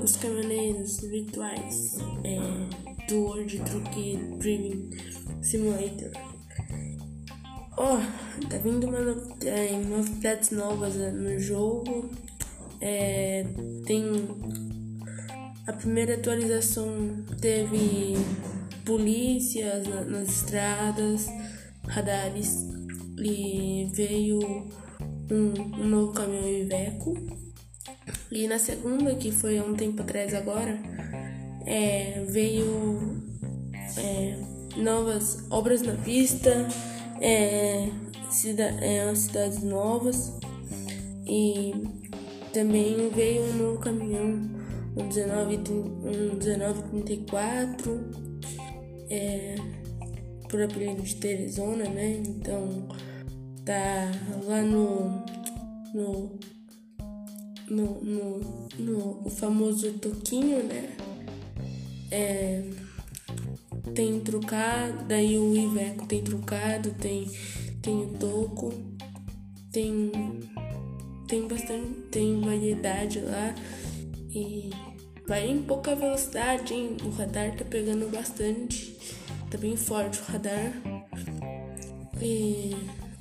jogos caminhoneiros virtuais é, do World Truck Driving Simulator. Oh, tá vindo uma é, novidades novas né, no jogo. É, tem a primeira atualização teve polícias nas estradas, radares e veio um, um novo caminhão Iveco. E na segunda, que foi um tempo atrás agora, é, veio é, novas obras na pista, é, cida, é, cidades novas e também veio um novo caminhão, um, 19, um 1934, é, por apelido de Teresona, né? Então tá lá no, no, no, no, no o famoso Toquinho, né? É, tem trucado, daí o Iveco tem trucado, tem, tem o toco, tem, tem bastante, tem variedade lá e vai em pouca velocidade, hein? O radar tá pegando bastante, tá bem forte o radar. E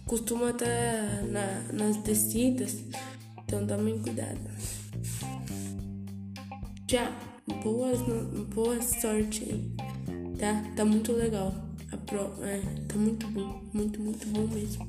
costuma estar tá na, nas descidas, então bem cuidado. Já, boas, boa sorte aí, tá? Tá muito legal. A pro, é, tá muito bom, muito, muito bom mesmo.